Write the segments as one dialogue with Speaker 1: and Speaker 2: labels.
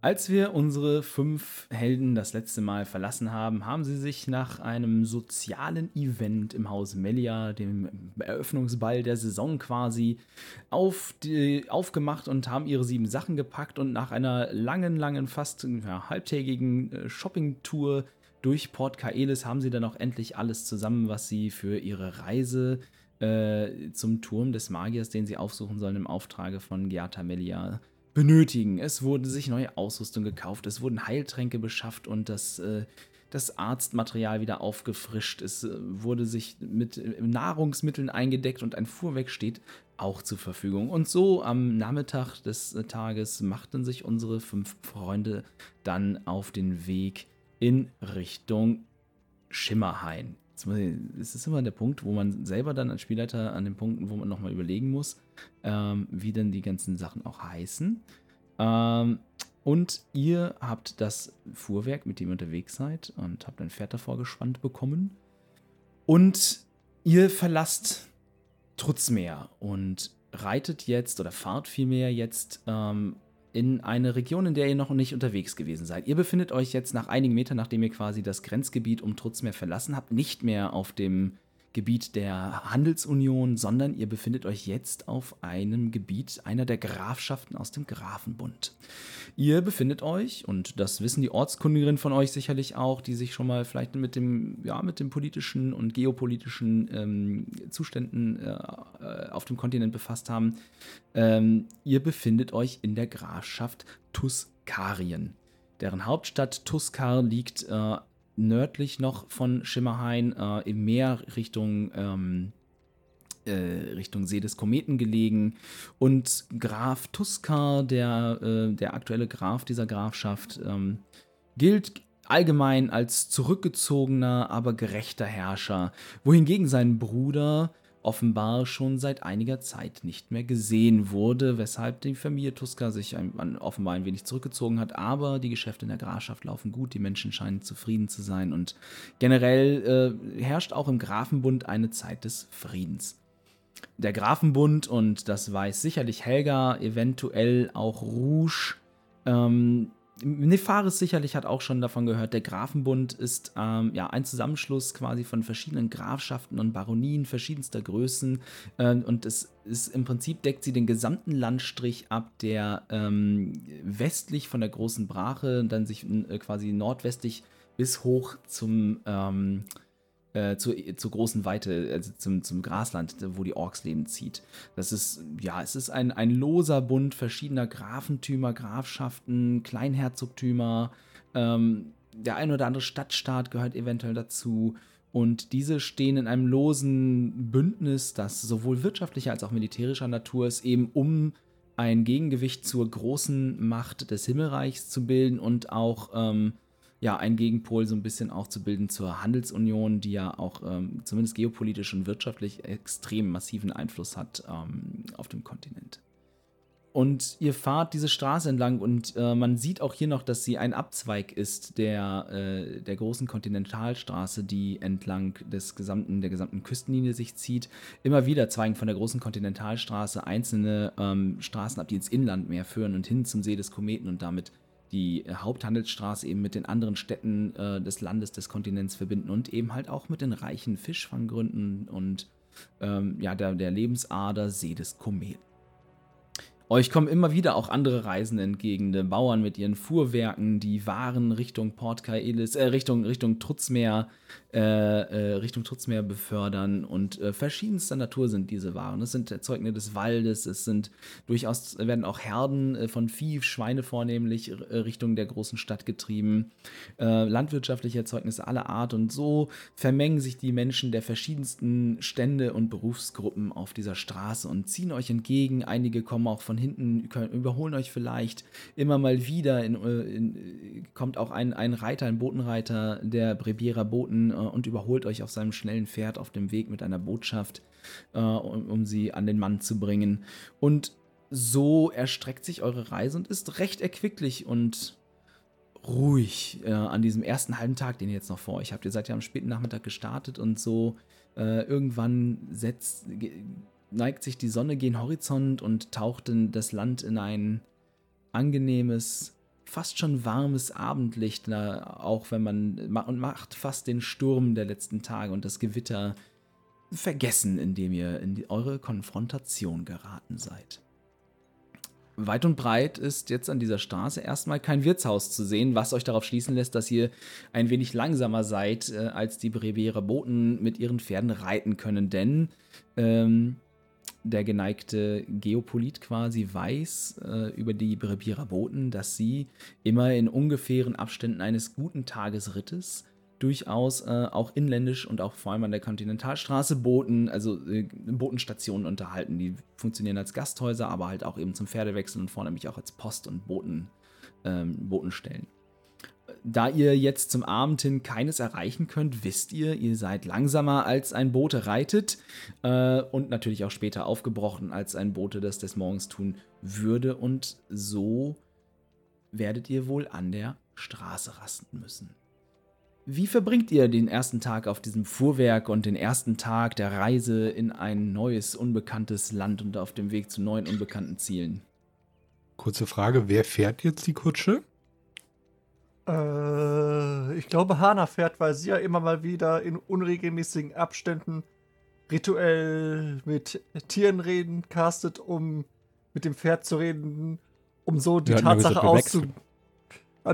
Speaker 1: Als wir unsere fünf Helden das letzte Mal verlassen haben, haben sie sich nach einem sozialen Event im Haus Melia, dem Eröffnungsball der Saison quasi, auf die, aufgemacht und haben ihre sieben Sachen gepackt und nach einer langen, langen, fast ja, halbtägigen äh, Shoppingtour durch Port Kaelis haben sie dann auch endlich alles zusammen, was sie für ihre Reise äh, zum Turm des Magiers, den sie aufsuchen sollen, im Auftrage von Giata Melia benötigen. Es wurde sich neue Ausrüstung gekauft, es wurden Heiltränke beschafft und das, äh, das Arztmaterial wieder aufgefrischt. Es äh, wurde sich mit äh, Nahrungsmitteln eingedeckt und ein Fuhrwerk steht auch zur Verfügung. Und so am Nachmittag des äh, Tages machten sich unsere fünf Freunde dann auf den Weg in Richtung Schimmerhain. Es ist immer der Punkt, wo man selber dann als Spielleiter an den Punkten, wo man nochmal überlegen muss, ähm, wie denn die ganzen Sachen auch heißen. Ähm, und ihr habt das Fuhrwerk, mit dem ihr unterwegs seid, und habt ein Pferd davor gespannt bekommen. Und ihr verlasst Trutzmeer und reitet jetzt oder fahrt vielmehr jetzt ähm, in eine Region, in der ihr noch nicht unterwegs gewesen seid. Ihr befindet euch jetzt nach einigen Metern, nachdem ihr quasi das Grenzgebiet um Trutzmeer verlassen habt, nicht mehr auf dem Gebiet der Handelsunion, sondern ihr befindet euch jetzt auf einem Gebiet einer der Grafschaften aus dem Grafenbund. Ihr befindet euch, und das wissen die Ortskundigerinnen von euch sicherlich auch, die sich schon mal vielleicht mit dem, ja, mit dem politischen und geopolitischen ähm, Zuständen äh, äh auf dem Kontinent befasst haben, ähm, ihr befindet euch in der Grafschaft Tuskarien. Deren Hauptstadt Tuskar liegt äh, nördlich noch von Schimmerhain äh, im Meer Richtung, ähm, äh, Richtung See des Kometen gelegen. Und Graf Tuskar, der, äh, der aktuelle Graf dieser Grafschaft, ähm, gilt allgemein als zurückgezogener, aber gerechter Herrscher, wohingegen sein Bruder offenbar schon seit einiger Zeit nicht mehr gesehen wurde, weshalb die Familie Tuska sich ein, offenbar ein wenig zurückgezogen hat. Aber die Geschäfte in der Grafschaft laufen gut, die Menschen scheinen zufrieden zu sein und generell äh, herrscht auch im Grafenbund eine Zeit des Friedens. Der Grafenbund, und das weiß sicherlich Helga, eventuell auch Rouge, ähm, Nefaris sicherlich hat auch schon davon gehört, der Grafenbund ist ähm, ja ein Zusammenschluss quasi von verschiedenen Grafschaften und Baronien verschiedenster Größen. Äh, und es ist im Prinzip deckt sie den gesamten Landstrich ab, der ähm, westlich von der großen Brache dann sich äh, quasi nordwestlich bis hoch zum ähm, äh, zur, zur großen Weite, also zum, zum Grasland, wo die Orks leben, zieht. Das ist, ja, es ist ein, ein loser Bund verschiedener Grafentümer, Grafschaften, Kleinherzogtümer. Ähm, der ein oder andere Stadtstaat gehört eventuell dazu. Und diese stehen in einem losen Bündnis, das sowohl wirtschaftlicher als auch militärischer Natur ist, eben um ein Gegengewicht zur großen Macht des Himmelreichs zu bilden und auch ähm, ja, ein Gegenpol so ein bisschen auch zu bilden zur Handelsunion, die ja auch ähm, zumindest geopolitisch und wirtschaftlich extrem massiven Einfluss hat ähm, auf dem Kontinent. Und ihr fahrt diese Straße entlang und äh, man sieht auch hier noch, dass sie ein Abzweig ist der, äh, der großen Kontinentalstraße, die entlang des gesamten, der gesamten Küstenlinie sich zieht. Immer wieder zweigen von der großen Kontinentalstraße einzelne ähm, Straßen ab, die ins Inland mehr führen und hin zum See des Kometen und damit die Haupthandelsstraße eben mit den anderen Städten äh, des Landes, des Kontinents verbinden und eben halt auch mit den reichen Fischfanggründen und ähm, ja, der, der Lebensader See des Kometen. Euch kommen immer wieder auch andere Reisende entgegen, Bauern mit ihren Fuhrwerken, die Waren Richtung Port Kaelis, äh, Richtung, Richtung Trutzmeer, äh, äh, Richtung Trutzmeer befördern und äh, verschiedenster Natur sind diese Waren. Es sind Erzeugnisse des Waldes, es sind durchaus, werden auch Herden äh, von Vieh, Schweine vornehmlich äh, Richtung der großen Stadt getrieben, landwirtschaftliche Erzeugnisse aller Art und so vermengen sich die Menschen der verschiedensten Stände und Berufsgruppen auf dieser Straße und ziehen euch entgegen. Einige kommen auch von hinten können, überholen euch vielleicht. Immer mal wieder in, äh, in, kommt auch ein, ein Reiter, ein Botenreiter der Brebierer Boten äh, und überholt euch auf seinem schnellen Pferd auf dem Weg mit einer Botschaft, äh, um, um sie an den Mann zu bringen. Und so erstreckt sich eure Reise und ist recht erquicklich und ruhig äh, an diesem ersten halben Tag, den ihr jetzt noch vor euch habt. Ihr seid ja am späten Nachmittag gestartet und so äh, irgendwann setzt, neigt sich die Sonne gen Horizont und taucht in das Land in ein angenehmes, fast schon warmes Abendlicht, auch wenn man und macht fast den Sturm der letzten Tage und das Gewitter vergessen, indem ihr in die, eure Konfrontation geraten seid weit und breit ist jetzt an dieser Straße erstmal kein Wirtshaus zu sehen, was euch darauf schließen lässt, dass ihr ein wenig langsamer seid, äh, als die Breviere Boten mit ihren Pferden reiten können. Denn ähm, der geneigte Geopolit quasi weiß äh, über die Brebierer Boten, dass sie immer in ungefähren Abständen eines guten Tagesrittes durchaus äh, auch inländisch und auch vor allem an der Kontinentalstraße Booten, also äh, Botenstationen unterhalten. Die funktionieren als Gasthäuser, aber halt auch eben zum Pferdewechsel und vornehmlich auch als Post- und Boten, ähm, Botenstellen. Da ihr jetzt zum Abend hin keines erreichen könnt, wisst ihr, ihr seid langsamer als ein Bote reitet äh, und natürlich auch später aufgebrochen, als ein Bote das des Morgens tun würde. Und so werdet ihr wohl an der Straße rasten müssen. Wie verbringt ihr den ersten Tag auf diesem Fuhrwerk und den ersten Tag der Reise in ein neues, unbekanntes Land und auf dem Weg zu neuen, unbekannten Zielen?
Speaker 2: Kurze Frage, wer fährt jetzt die Kutsche?
Speaker 3: Äh, ich glaube, Hana fährt, weil sie ja immer mal wieder in unregelmäßigen Abständen rituell mit Tieren reden, castet, um mit dem Pferd zu reden, um so die Tatsache auszuprobieren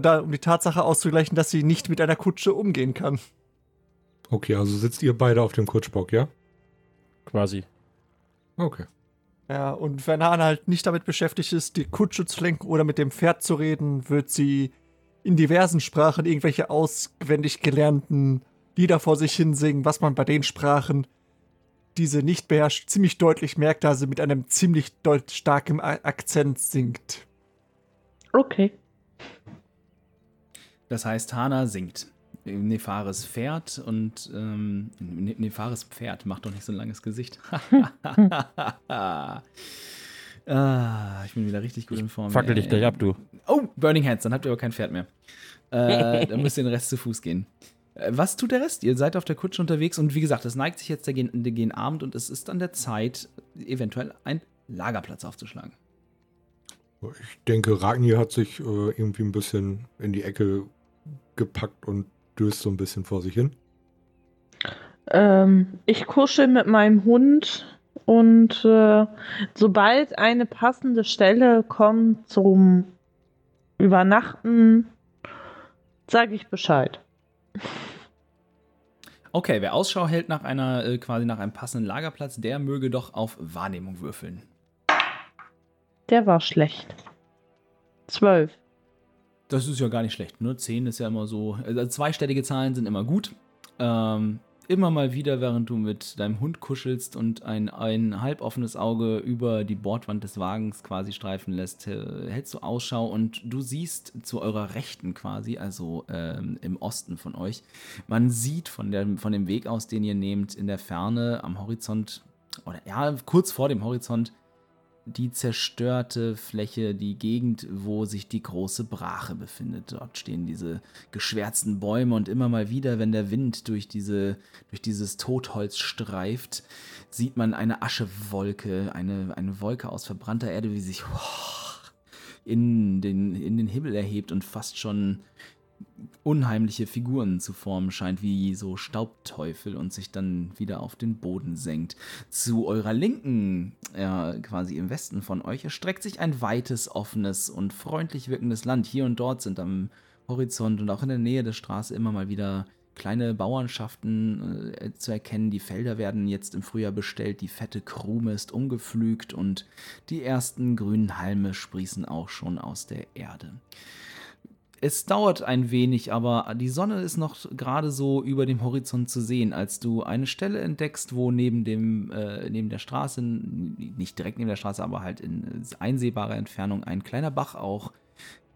Speaker 3: da, um die Tatsache auszugleichen, dass sie nicht mit einer Kutsche umgehen kann.
Speaker 2: Okay, also sitzt ihr beide auf dem Kutschbock, ja?
Speaker 4: Quasi.
Speaker 2: Okay.
Speaker 3: Ja, und wenn Hannah halt nicht damit beschäftigt ist, die Kutsche zu lenken oder mit dem Pferd zu reden, wird sie in diversen Sprachen irgendwelche auswendig gelernten Lieder vor sich hinsingen, was man bei den Sprachen, diese nicht beherrscht, ziemlich deutlich merkt, da sie mit einem ziemlich starken Akzent singt.
Speaker 5: Okay.
Speaker 1: Das heißt, Hana singt. Nefares Pferd und ähm, ne-, Nefares Pferd macht doch nicht so ein langes Gesicht. ah, ich bin wieder richtig gut in Form.
Speaker 4: Fackel dich gleich ab, du.
Speaker 1: Oh, Burning Hands, dann habt ihr aber kein Pferd mehr. Äh, dann müsst ihr den Rest zu Fuß gehen. Äh, was tut der Rest? Ihr seid auf der Kutsche unterwegs und wie gesagt, es neigt sich jetzt der, gegen Abend und es ist an der Zeit, eventuell einen Lagerplatz aufzuschlagen.
Speaker 2: Ich denke, Ragni hat sich äh, irgendwie ein bisschen in die Ecke gepackt und döst so ein bisschen vor sich hin?
Speaker 5: Ähm, ich kuschel mit meinem Hund und äh, sobald eine passende Stelle kommt zum Übernachten, sage ich Bescheid.
Speaker 1: Okay, wer Ausschau hält nach einer, äh, quasi nach einem passenden Lagerplatz, der möge doch auf Wahrnehmung würfeln.
Speaker 5: Der war schlecht. Zwölf.
Speaker 1: Das ist ja gar nicht schlecht. Nur ne? 10 ist ja immer so. Also zweistellige Zahlen sind immer gut. Ähm, immer mal wieder, während du mit deinem Hund kuschelst und ein, ein halboffenes Auge über die Bordwand des Wagens quasi streifen lässt, äh, hältst du Ausschau und du siehst zu eurer Rechten quasi, also ähm, im Osten von euch, man sieht von, der, von dem Weg aus, den ihr nehmt, in der Ferne am Horizont, oder ja, kurz vor dem Horizont, die zerstörte Fläche, die Gegend, wo sich die große Brache befindet. Dort stehen diese geschwärzten Bäume und immer mal wieder, wenn der Wind durch, diese, durch dieses Totholz streift, sieht man eine Aschewolke, eine, eine Wolke aus verbrannter Erde, wie sich in den, in den Himmel erhebt und fast schon unheimliche Figuren zu formen scheint, wie so Staubteufel und sich dann wieder auf den Boden senkt. Zu eurer Linken, ja, quasi im Westen von euch, erstreckt sich ein weites, offenes und freundlich wirkendes Land. Hier und dort sind am Horizont und auch in der Nähe der Straße immer mal wieder kleine Bauernschaften äh, zu erkennen. Die Felder werden jetzt im Frühjahr bestellt, die fette Krume ist umgepflügt und die ersten grünen Halme sprießen auch schon aus der Erde. Es dauert ein wenig, aber die Sonne ist noch gerade so über dem Horizont zu sehen, als du eine Stelle entdeckst, wo neben dem, äh, neben der Straße, nicht direkt neben der Straße, aber halt in einsehbarer Entfernung ein kleiner Bach auch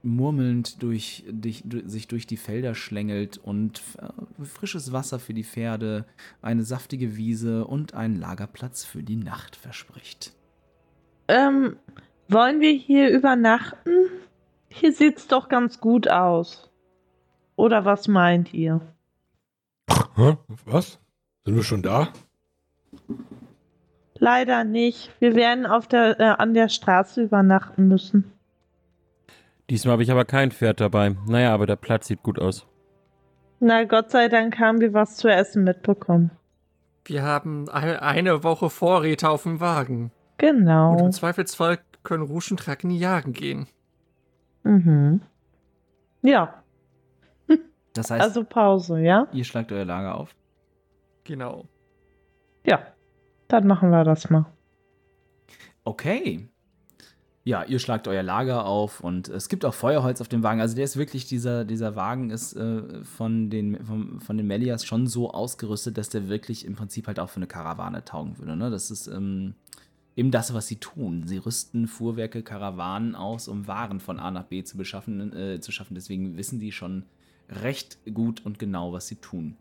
Speaker 1: murmelnd durch, durch, sich durch die Felder schlängelt und äh, frisches Wasser für die Pferde, eine saftige Wiese und einen Lagerplatz für die Nacht verspricht.
Speaker 5: Ähm, wollen wir hier übernachten? Hier sieht's doch ganz gut aus. Oder was meint ihr?
Speaker 2: Was? Sind wir schon da?
Speaker 5: Leider nicht. Wir werden auf der, äh, an der Straße übernachten müssen.
Speaker 4: Diesmal habe ich aber kein Pferd dabei. Naja, aber der Platz sieht gut aus.
Speaker 5: Na, Gott sei Dank haben wir was zu essen mitbekommen.
Speaker 3: Wir haben eine, Woche Vorräte auf dem Wagen. Und
Speaker 5: Genau.
Speaker 3: im Zweifelsfall können Rouge und jagen gehen.
Speaker 5: Mhm. Ja,
Speaker 1: Das heißt,
Speaker 5: also Pause, ja?
Speaker 1: ihr schlagt euer Lager auf.
Speaker 3: Genau.
Speaker 5: Ja. Dann machen wir das mal.
Speaker 1: Okay. Ja, ihr schlagt euer Lager auf und es gibt auch Feuerholz auf dem Wagen. Also der ist wirklich, dieser, dieser Wagen ist äh, von, den, von, von den Melias schon so ausgerüstet, dass der wirklich im Prinzip halt auch für eine Karawane taugen würde. Ne? Das ist ähm, eben das, was sie tun. Sie rüsten Fuhrwerke, Karawanen aus, um Waren von A nach B zu beschaffen, äh, zu schaffen. Deswegen wissen die schon recht gut und genau, was sie tun.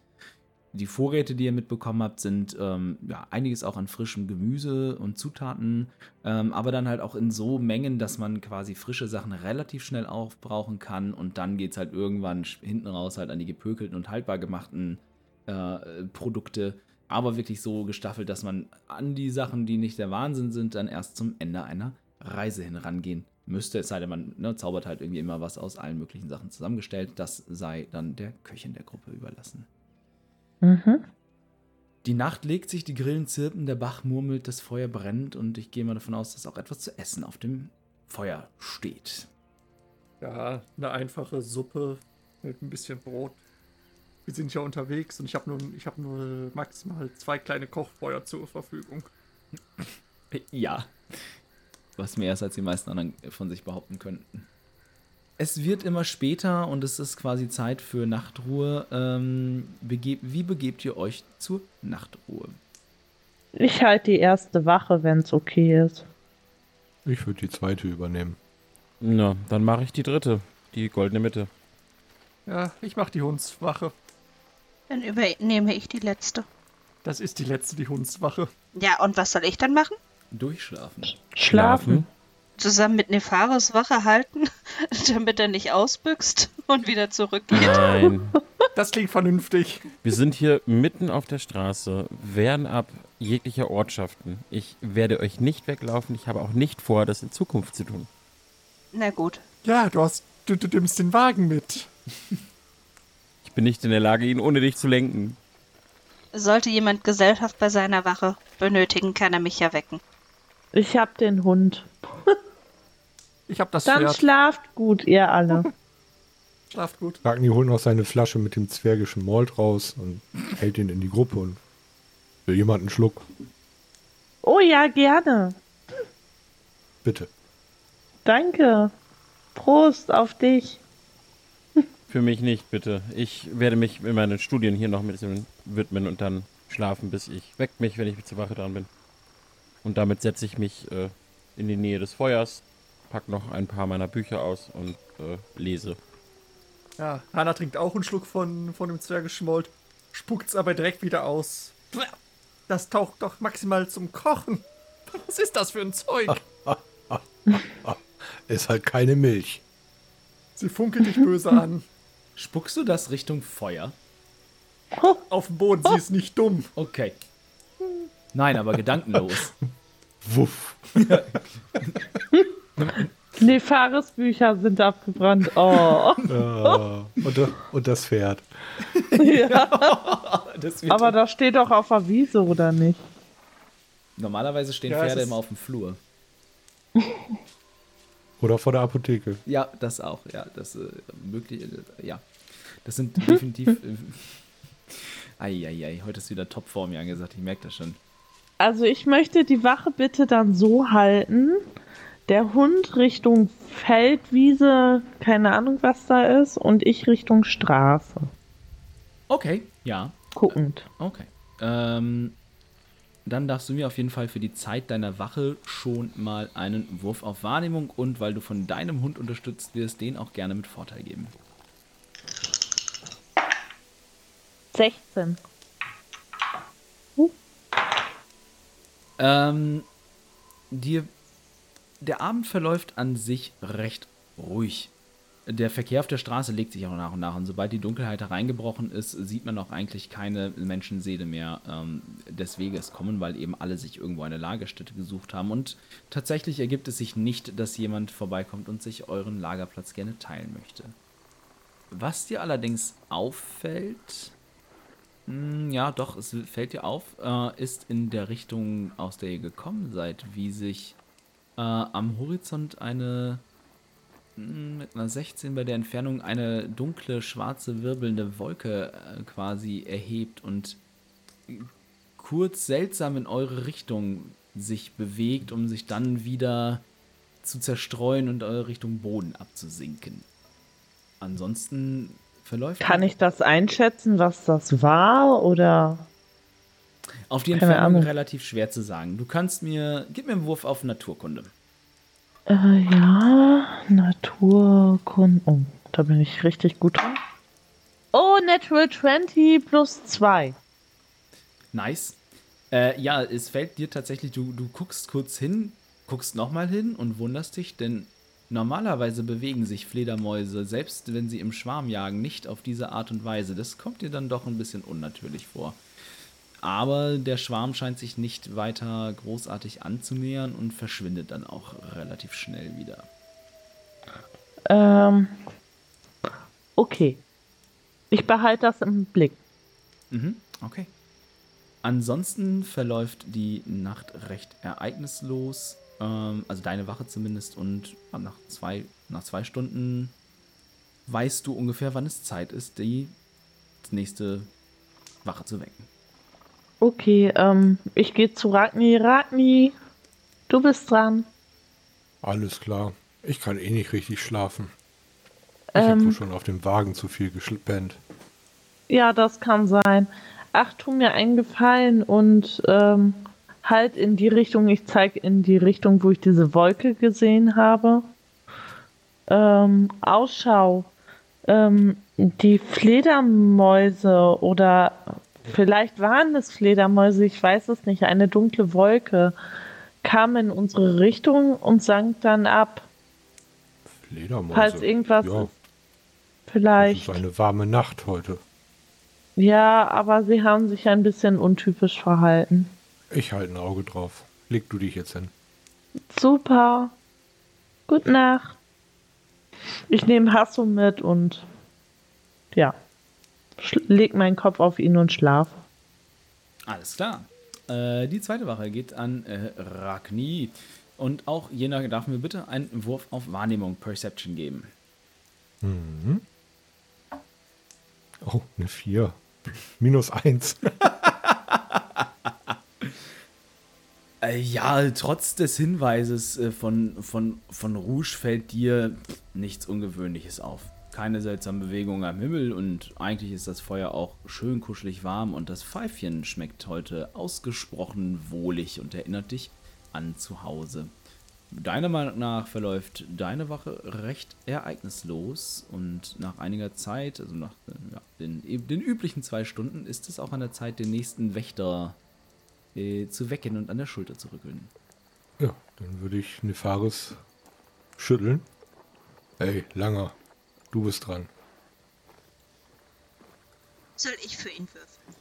Speaker 1: Die Vorräte, die ihr mitbekommen habt, sind ähm, ja, einiges auch an frischem Gemüse und Zutaten, ähm, aber dann halt auch in so Mengen, dass man quasi frische Sachen relativ schnell aufbrauchen kann und dann geht es halt irgendwann hinten raus halt an die gepökelten und haltbar gemachten äh, Produkte, aber wirklich so gestaffelt, dass man an die Sachen, die nicht der Wahnsinn sind, dann erst zum Ende einer Reise hin rangehen müsste. Es sei denn, man ne, zaubert halt irgendwie immer was aus allen möglichen Sachen zusammengestellt. Das sei dann der Köchin der Gruppe überlassen.
Speaker 5: Mhm.
Speaker 1: Die Nacht legt sich, die Grillen zirpen, der Bach murmelt, das Feuer brennt und ich gehe mal davon aus, dass auch etwas zu essen auf dem Feuer steht.
Speaker 3: Ja, eine einfache Suppe mit ein bisschen Brot. Wir sind ja unterwegs und ich habe nur, ich hab nur maximal zwei kleine Kochfeuer zur Verfügung.
Speaker 1: Ja. Was mehr ist, als die meisten anderen von sich behaupten könnten. Es wird immer später und es ist quasi Zeit für Nachtruhe. Ähm, begeb, wie begebt ihr euch zur Nachtruhe?
Speaker 5: Ich halte die erste Wache, wenn es okay ist.
Speaker 2: Ich würde die zweite übernehmen.
Speaker 4: Na, dann mache ich die dritte. Die goldene Mitte.
Speaker 3: Ja, ich mache die Hundswache.
Speaker 6: Dann übernehme ich die letzte.
Speaker 3: Das ist die letzte, die Hundswache.
Speaker 6: Ja, und was soll ich dann machen?
Speaker 1: Durchschlafen.
Speaker 5: Schlafen.
Speaker 6: Zusammen mit Nefaris Wache halten, damit er nicht ausbüchst und wieder zurückgeht?
Speaker 4: Nein.
Speaker 3: Das klingt vernünftig.
Speaker 4: Wir sind hier mitten auf der Straße, fernab jeglicher Ortschaften. Ich werde euch nicht weglaufen. Ich habe auch nicht vor, das in Zukunft zu tun.
Speaker 6: Na gut.
Speaker 3: Ja, du hast, du, du nimmst den Wagen mit.
Speaker 4: Ich bin nicht in der Lage, ihn ohne dich zu lenken.
Speaker 6: Sollte jemand Gesellschaft bei seiner Wache benötigen, kann er mich ja wecken.
Speaker 5: Ich hab den Hund.
Speaker 3: Ich habe das
Speaker 5: Dann
Speaker 3: Pferd.
Speaker 5: schlaft gut, ihr alle.
Speaker 3: Schlaft gut.
Speaker 2: Ragni holt noch seine Flasche mit dem zwergischen Malt raus und hält ihn in die Gruppe und will jemand einen Schluck.
Speaker 5: Oh ja, gerne.
Speaker 2: Bitte.
Speaker 5: Danke. Prost auf dich.
Speaker 4: Für mich nicht, bitte. Ich werde mich in meinen Studien hier noch ein bisschen widmen und dann schlafen, bis ich weckt mich, wenn ich zur Wache dran bin. Und damit setze ich mich äh, in die Nähe des Feuers, pack noch ein paar meiner Bücher aus und äh, lese.
Speaker 3: Ja, Hanna trinkt auch einen Schluck von, von dem Zwergeschmold, spuckt's aber direkt wieder aus. Das taucht doch maximal zum Kochen. Was ist das für ein Zeug?
Speaker 2: Ist halt keine Milch.
Speaker 3: Sie funkelt dich böse an.
Speaker 1: Spuckst du das Richtung Feuer?
Speaker 3: Auf dem Boden, sie ist nicht dumm.
Speaker 1: Okay. Nein, aber gedankenlos.
Speaker 2: Wuff.
Speaker 5: Nefaris Bücher sind abgebrannt. Oh.
Speaker 2: Ja. und, da- und das Pferd.
Speaker 5: ja.
Speaker 1: Das
Speaker 5: Aber das steht doch auf der Wiese, oder nicht?
Speaker 1: Normalerweise stehen
Speaker 3: Ja,
Speaker 1: Pferde immer auf dem Flur.
Speaker 2: Oder vor der Apotheke.
Speaker 1: Ja, das auch. Ja, das äh, möglich. Äh, ja, das sind definitiv. Äh, Eieiei, heute ist wieder Topform ja angesagt. Ich merke das schon.
Speaker 5: Also ich möchte die Wache bitte dann so halten, der Hund Richtung Feldwiese, keine Ahnung was da ist, und ich Richtung Straße.
Speaker 1: Okay, ja.
Speaker 5: Guckend.
Speaker 1: Okay. Ähm, dann darfst du mir auf jeden Fall für die Zeit deiner Wache schon mal einen Wurf auf Wahrnehmung und weil du von deinem Hund unterstützt wirst, den auch gerne mit Vorteil geben.
Speaker 5: 16.
Speaker 1: Ähm, dir, der Abend verläuft an sich recht ruhig. Der Verkehr auf der Straße legt sich auch nach und nach. Und sobald die Dunkelheit hereingebrochen ist, sieht man auch eigentlich keine Menschenseele mehr ähm, des Weges kommen, weil eben alle sich irgendwo eine Lagerstätte gesucht haben. Und tatsächlich ergibt es sich nicht, dass jemand vorbeikommt und sich euren Lagerplatz gerne teilen möchte. Was dir allerdings auffällt, hm, ja, doch, es fällt dir auf, äh, ist in der Richtung, aus der ihr gekommen seid, wie sich äh, am Horizont eine mit einer 16 bei der Entfernung eine dunkle, schwarze, wirbelnde Wolke äh, quasi erhebt und kurz seltsam in eure Richtung sich bewegt, um sich dann wieder zu zerstreuen und eure Richtung Boden abzusinken. Ansonsten verläuft.
Speaker 5: Kann ich das einschätzen, was das war? Oder.
Speaker 1: Auf die Entfernung relativ schwer zu sagen. Du kannst mir. Gib mir einen Wurf auf Naturkunde.
Speaker 5: Äh, ja, Naturkunde. Oh, da bin ich richtig gut dran. Oh, Natural 20 plus 2.
Speaker 1: Nice. Äh, ja, es fällt dir tatsächlich, du, du guckst kurz hin, guckst nochmal hin und wunderst dich, denn normalerweise bewegen sich Fledermäuse, selbst wenn sie im Schwarm jagen, nicht auf diese Art und Weise. Das kommt dir dann doch ein bisschen unnatürlich vor. Aber der Schwarm scheint sich nicht weiter großartig anzunähern und verschwindet dann auch relativ schnell wieder.
Speaker 5: Ähm. Okay. Ich behalte das im Blick.
Speaker 1: Mhm, okay. Ansonsten verläuft die Nacht recht ereignislos. Ähm, also deine Wache zumindest. Und nach, zwei, nach zwei Stunden weißt du ungefähr, wann es Zeit ist, die nächste Wache zu wecken.
Speaker 5: Okay, ähm, ich gehe zu Ragni. Ragni, du bist dran.
Speaker 2: Alles klar. Ich kann eh nicht richtig schlafen. Ich habe
Speaker 5: Ähm,
Speaker 2: schon auf dem Wagen zu viel gespennt.
Speaker 5: ja, das kann sein. Ach, tu mir einen Gefallen und ähm, halt in die Richtung, ich zeige in die Richtung, wo ich diese Wolke gesehen habe. Ähm, Ausschau. Ähm, die Fledermäuse oder vielleicht waren es Fledermäuse, ich weiß es nicht, eine dunkle Wolke kam in unsere Richtung und sank dann ab.
Speaker 2: Fledermäuse.
Speaker 5: Falls irgendwas
Speaker 2: ja,
Speaker 5: ist,
Speaker 2: es
Speaker 5: vielleicht.
Speaker 2: ist eine warme Nacht heute.
Speaker 5: Ja, aber sie haben sich ein bisschen untypisch verhalten.
Speaker 2: Ich halte ein Auge drauf. Leg du dich jetzt hin.
Speaker 5: Super. Gute Nacht. Ich nehme Hasso mit und ja, leg meinen Kopf auf ihn und schlafe.
Speaker 1: Alles klar. Äh, die zweite Wache geht an äh, Ragni. Und auch jener darf mir bitte einen Wurf auf Wahrnehmung, Perception geben.
Speaker 2: Mhm. Oh, eine 4. Minus 1.
Speaker 1: Äh, ja, trotz des Hinweises äh, von, von, von Rouge fällt dir nichts Ungewöhnliches auf. Keine seltsamen Bewegungen am Himmel und eigentlich ist das Feuer auch schön kuschelig warm und das Pfeifchen schmeckt heute ausgesprochen wohlig und erinnert dich an zu Hause. Deiner Meinung nach verläuft deine Wache recht ereignislos und nach einiger Zeit, also nach äh, ja, den, den üblichen zwei Stunden, ist es auch an der Zeit, den nächsten Wächter äh, zu wecken und an der Schulter zu rütteln.
Speaker 2: Ja, dann würde ich Nefaris schütteln. Ey, Langer, du bist dran.
Speaker 6: Soll ich für ihn würfeln?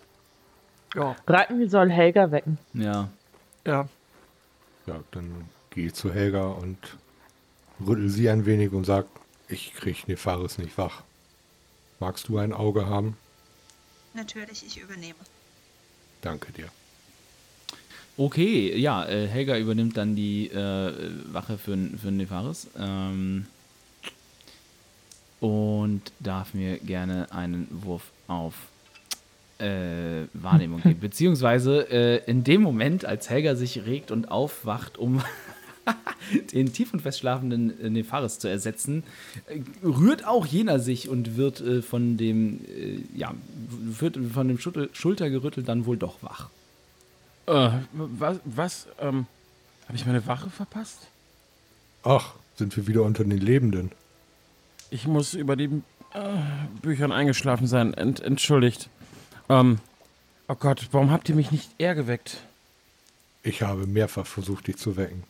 Speaker 3: Ja,
Speaker 5: Ragni soll Helga wecken.
Speaker 1: Ja.
Speaker 3: ja.
Speaker 2: Ja, dann geh zu Helga und rüttel sie ein wenig und sag, ich krieg Nefaris nicht wach. Magst du ein Auge haben?
Speaker 6: Natürlich, ich übernehme.
Speaker 2: Danke dir.
Speaker 1: Okay, ja, äh, Helga übernimmt dann die äh, Wache für, für Nefaris. Ähm, und darf mir gerne einen Wurf auf äh, Wahrnehmung geben. Beziehungsweise äh, in dem Moment, als Helga sich regt und aufwacht, um den tief und fest schlafenden Nefaris zu ersetzen, äh, rührt auch jener sich und wird äh, von dem, äh, ja, wird von dem Schulter Schultergerüttel dann wohl doch wach.
Speaker 4: Äh, was, was, ähm, habe ich meine Wache verpasst?
Speaker 2: Ach, sind wir wieder unter den Lebenden.
Speaker 4: Ich muss über die äh, Büchern eingeschlafen sein. Ent, entschuldigt. Ähm, oh Gott, warum habt ihr mich nicht eher geweckt?
Speaker 2: Ich habe mehrfach versucht, dich zu wecken.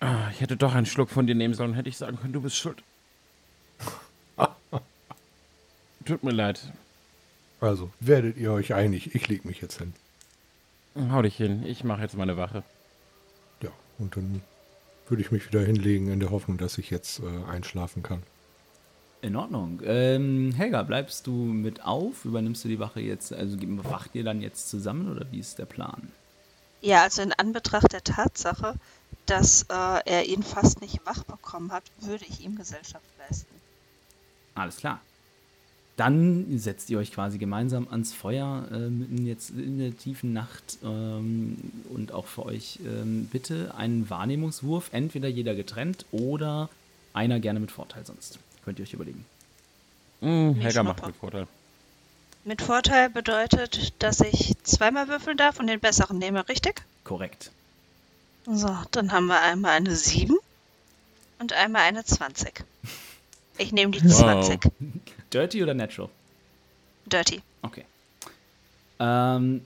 Speaker 4: Ah, ich hätte doch einen Schluck von dir nehmen sollen, hätte ich sagen können, du bist schuld. Tut mir leid.
Speaker 2: Also, werdet ihr euch einig, ich leg mich jetzt hin.
Speaker 4: Hau dich hin, ich mache jetzt meine Wache.
Speaker 2: Ja, und dann würde ich mich wieder hinlegen in der Hoffnung, dass ich jetzt äh, einschlafen kann.
Speaker 1: In Ordnung. Ähm, Helga, bleibst du mit auf? Übernimmst du die Wache jetzt? Also wacht ihr dann jetzt zusammen oder wie ist der Plan?
Speaker 6: Ja, also in Anbetracht der Tatsache, dass äh, er ihn fast nicht wach bekommen hat, würde ich ihm Gesellschaft leisten.
Speaker 1: Alles klar. Dann setzt ihr euch quasi gemeinsam ans Feuer, äh, mitten jetzt in der tiefen Nacht. Ähm, und auch für euch ähm, bitte einen Wahrnehmungswurf, entweder jeder getrennt oder einer gerne mit Vorteil sonst. Könnt ihr euch überlegen.
Speaker 6: Nee,
Speaker 4: Helga macht mit Vorteil.
Speaker 6: Mit Vorteil bedeutet, dass ich zweimal würfeln darf und den besseren nehme, richtig?
Speaker 1: Korrekt.
Speaker 6: So, dann haben wir einmal eine 7 und einmal eine 20. Ich nehme die
Speaker 4: Wow.
Speaker 6: 20.
Speaker 1: Dirty oder natural?
Speaker 6: Dirty.
Speaker 1: Okay. Ähm,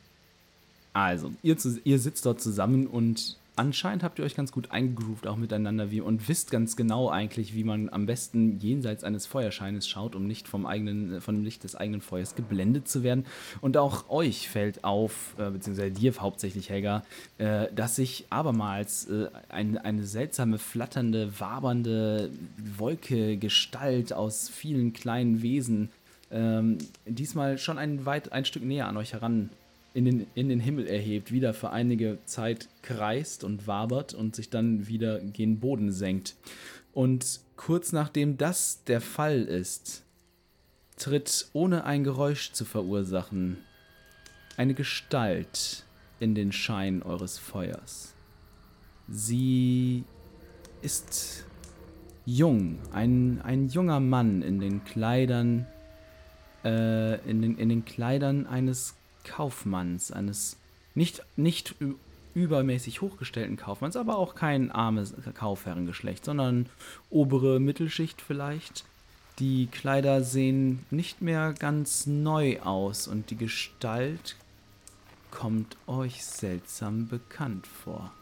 Speaker 1: also, ihr, ihr sitzt dort zusammen und anscheinend habt ihr euch ganz gut eingegroovt auch miteinander wie, und wisst ganz genau eigentlich, wie man am besten jenseits eines Feuerscheines schaut, um nicht vom eigenen, von dem Licht des eigenen Feuers geblendet zu werden. Und auch euch fällt auf, äh, beziehungsweise dir hauptsächlich, Helga, äh, dass sich abermals äh, ein, eine seltsame, flatternde, wabernde Wolke, Gestalt aus vielen kleinen Wesen ähm, diesmal schon ein, weit, ein Stück näher an euch heran in den, in den Himmel erhebt, wieder für einige Zeit kreist und wabert und sich dann wieder gen Boden senkt. Und kurz nachdem das der Fall ist, tritt, ohne ein Geräusch zu verursachen, eine Gestalt in den Schein eures Feuers. Sie ist jung, ein, ein junger Mann in den Kleidern, äh, in, den, in den Kleidern eines Kaufmanns, eines nicht, nicht übermäßig hochgestellten Kaufmanns, aber auch kein armes Kaufherrengeschlecht, sondern obere Mittelschicht vielleicht. Die Kleider sehen nicht mehr ganz neu aus und die Gestalt kommt euch seltsam bekannt vor.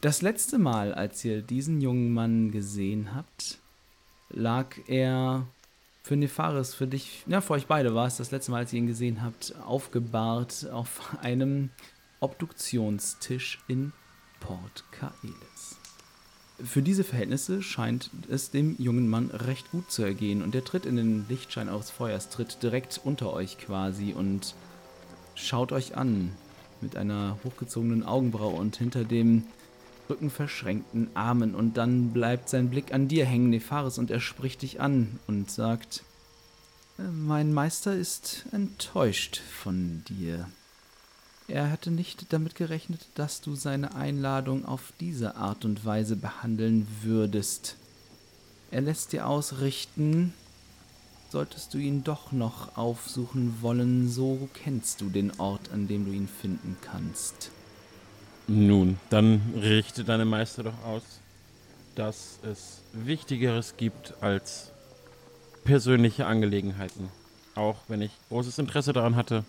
Speaker 1: Das letzte Mal, als ihr diesen jungen Mann gesehen habt, lag er für Nefaris, für dich, ja, für euch beide war es das letzte Mal, als ihr ihn gesehen habt, aufgebahrt auf einem Obduktionstisch in Port Kaelis. Für diese Verhältnisse scheint es dem jungen Mann recht gut zu ergehen und er tritt in den Lichtschein eures Feuers, tritt direkt unter euch quasi und schaut euch an mit einer hochgezogenen Augenbraue und hinter dem rückenverschränkten Armen und dann bleibt sein Blick an dir hängen, Nefaris, und er spricht dich an und sagt, "Äh, mein Meister ist enttäuscht von dir. Er hatte nicht damit gerechnet, dass du seine Einladung auf diese Art und Weise behandeln würdest. Er lässt dir ausrichten, solltest du ihn doch noch aufsuchen wollen, so kennst du den Ort, an dem du ihn finden kannst.
Speaker 4: Nun, dann richte deine Meister doch aus, dass es Wichtigeres gibt als persönliche Angelegenheiten. Auch wenn ich großes Interesse daran hatte,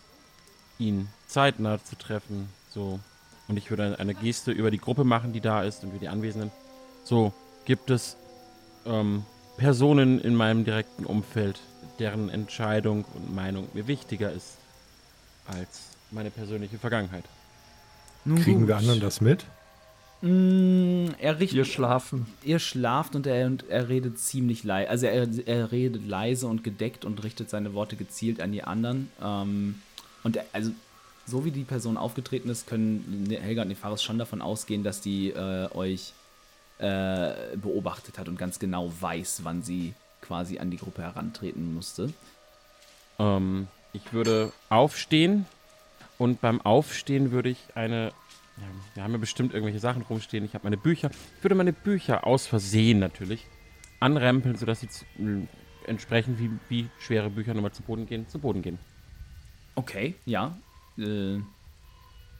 Speaker 4: ihn zeitnah zu treffen. So. Und ich würde eine Geste über die Gruppe machen, die da ist und über die Anwesenden. So gibt es ähm, Personen in meinem direkten Umfeld, deren Entscheidung und Meinung mir wichtiger ist als meine persönliche Vergangenheit.
Speaker 1: Nun
Speaker 2: Kriegen
Speaker 1: gut.
Speaker 2: wir anderen das mit?
Speaker 1: Mm, er richtet,
Speaker 3: Wir schlafen.
Speaker 1: ihr schlaft und er, und er redet ziemlich leise. Also er, er redet leise und gedeckt und richtet seine Worte gezielt an die anderen. Ähm, und er, also so wie die Person aufgetreten ist, können Helga und Nefaris schon davon ausgehen, dass die äh, euch äh, beobachtet hat und ganz genau weiß, wann sie quasi an die Gruppe herantreten musste.
Speaker 4: Ähm, ich würde aufstehen und beim Aufstehen würde ich eine Ja, wir haben ja bestimmt irgendwelche Sachen rumstehen. Ich habe meine Bücher. Ich würde meine Bücher aus Versehen natürlich anrempeln, sodass sie entsprechend wie, wie schwere Bücher nochmal zu Boden gehen, zu Boden gehen.
Speaker 1: Okay, ja. Äh,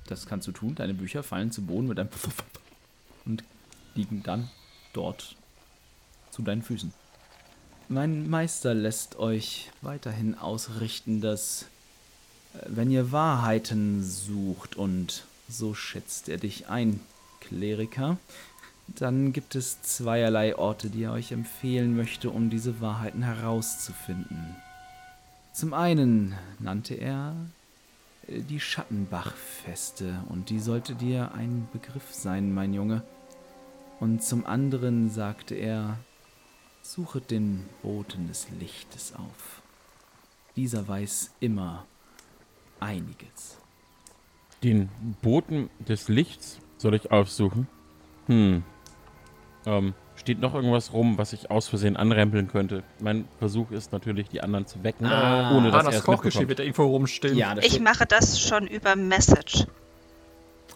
Speaker 1: das kannst du tun. Deine Bücher fallen zu Boden mit einem und liegen dann dort zu deinen Füßen. Mein Meister lässt euch weiterhin ausrichten, dass wenn ihr Wahrheiten sucht und so schätzt er dich ein, Kleriker, dann gibt es zweierlei Orte, die er euch empfehlen möchte, um diese Wahrheiten herauszufinden. Zum einen nannte er die Schattenbachfeste und die sollte dir ein Begriff sein, mein Junge. Und zum anderen sagte er, suchet den Boten des Lichtes auf. Dieser weiß immer einiges.
Speaker 4: Den Boten des Lichts soll ich aufsuchen. Hm. Ähm, steht noch irgendwas rum, was ich aus Versehen anrempeln könnte? Mein Versuch ist natürlich, die anderen zu wecken,
Speaker 1: Ah,
Speaker 4: ohne dass er
Speaker 3: Hanas
Speaker 4: es
Speaker 3: Kochgeschirr
Speaker 4: mitbekommt.
Speaker 3: wird da irgendwo rumstehen.
Speaker 1: Ja, das
Speaker 6: Ich mache das schon über Message.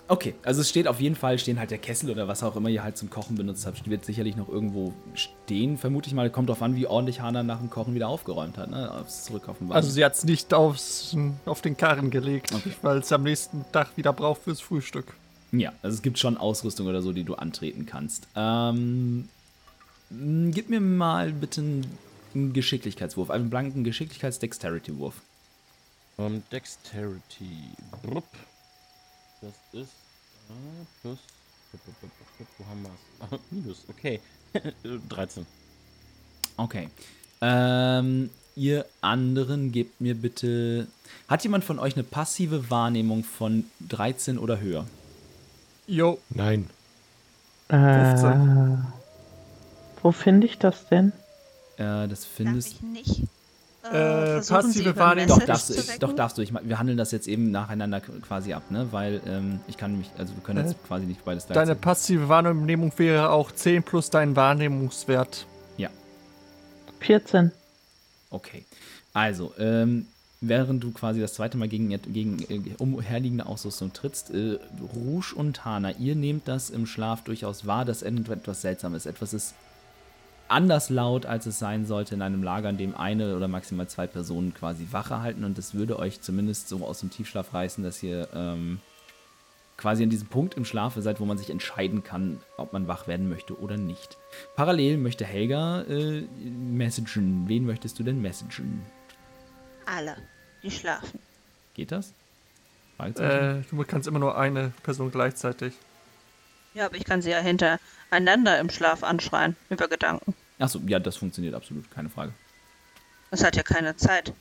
Speaker 1: Okay, also es steht auf jeden Fall, stehen halt der Kessel oder was auch immer ihr halt zum Kochen benutzt habt, wird sicherlich noch irgendwo stehen. Vermute ich mal, kommt drauf an, wie ordentlich Hana nach dem Kochen wieder aufgeräumt hat, ne? Aufs Zurück auf den Wagen.
Speaker 3: Also sie hat es nicht aufs, auf den Karren gelegt,
Speaker 1: Okay.
Speaker 3: weil es am nächsten Tag wieder braucht fürs Frühstück.
Speaker 1: Ja, also es gibt schon Ausrüstung oder so, die du antreten kannst. Ähm, gib mir mal bitte einen, Geschicklichkeitswurf, einen blanken Geschicklichkeits-Dexterity-Wurf.
Speaker 4: Ähm, Dexterity. Brupp. Das ist plus. Wo haben wir es? Minus, okay. 13.
Speaker 1: Okay. Ähm, ihr anderen gebt mir bitte. Hat jemand von euch eine passive Wahrnehmung von 13 oder höher?
Speaker 3: Jo,
Speaker 2: Nein.
Speaker 5: Äh, wo finde ich das denn?
Speaker 1: Äh, das findest
Speaker 6: ich nicht?
Speaker 3: Äh,
Speaker 6: Sie
Speaker 3: passive Wahrnehmung-
Speaker 1: Doch, darfst du, doch darfst du. Ich, wir handeln das jetzt eben nacheinander quasi ab, ne? Weil ähm, ich kann mich, also wir können jetzt
Speaker 3: Äh,
Speaker 1: quasi nicht beides
Speaker 3: deine passive Wahrnehmung wäre auch 10 plus dein Wahrnehmungswert.
Speaker 5: 14.
Speaker 1: Okay. Also, ähm, während du quasi das zweite Mal gegen, gegen äh, umherliegende Ausrüstung trittst, äh, Rouge und Hana, ihr nehmt das im Schlaf durchaus wahr, dass etwas seltsam ist. Etwas ist anders laut, als es sein sollte in einem Lager, in dem eine oder maximal zwei Personen quasi Wache halten und das würde euch zumindest so aus dem Tiefschlaf reißen, dass ihr ähm, quasi an diesem Punkt im Schlaf seid, wo man sich entscheiden kann, ob man wach werden möchte oder nicht. Parallel möchte Helga äh, messagen. Wen möchtest du denn messagen?
Speaker 6: Alle, die schlafen.
Speaker 1: Geht das?
Speaker 3: Äh, du kannst immer nur eine Person gleichzeitig.
Speaker 6: Ja, aber ich kann sie ja hintereinander im Schlaf anschreien, über Gedanken.
Speaker 1: Achso, ja, das funktioniert absolut, keine Frage.
Speaker 6: Das hat ja keine Zeit.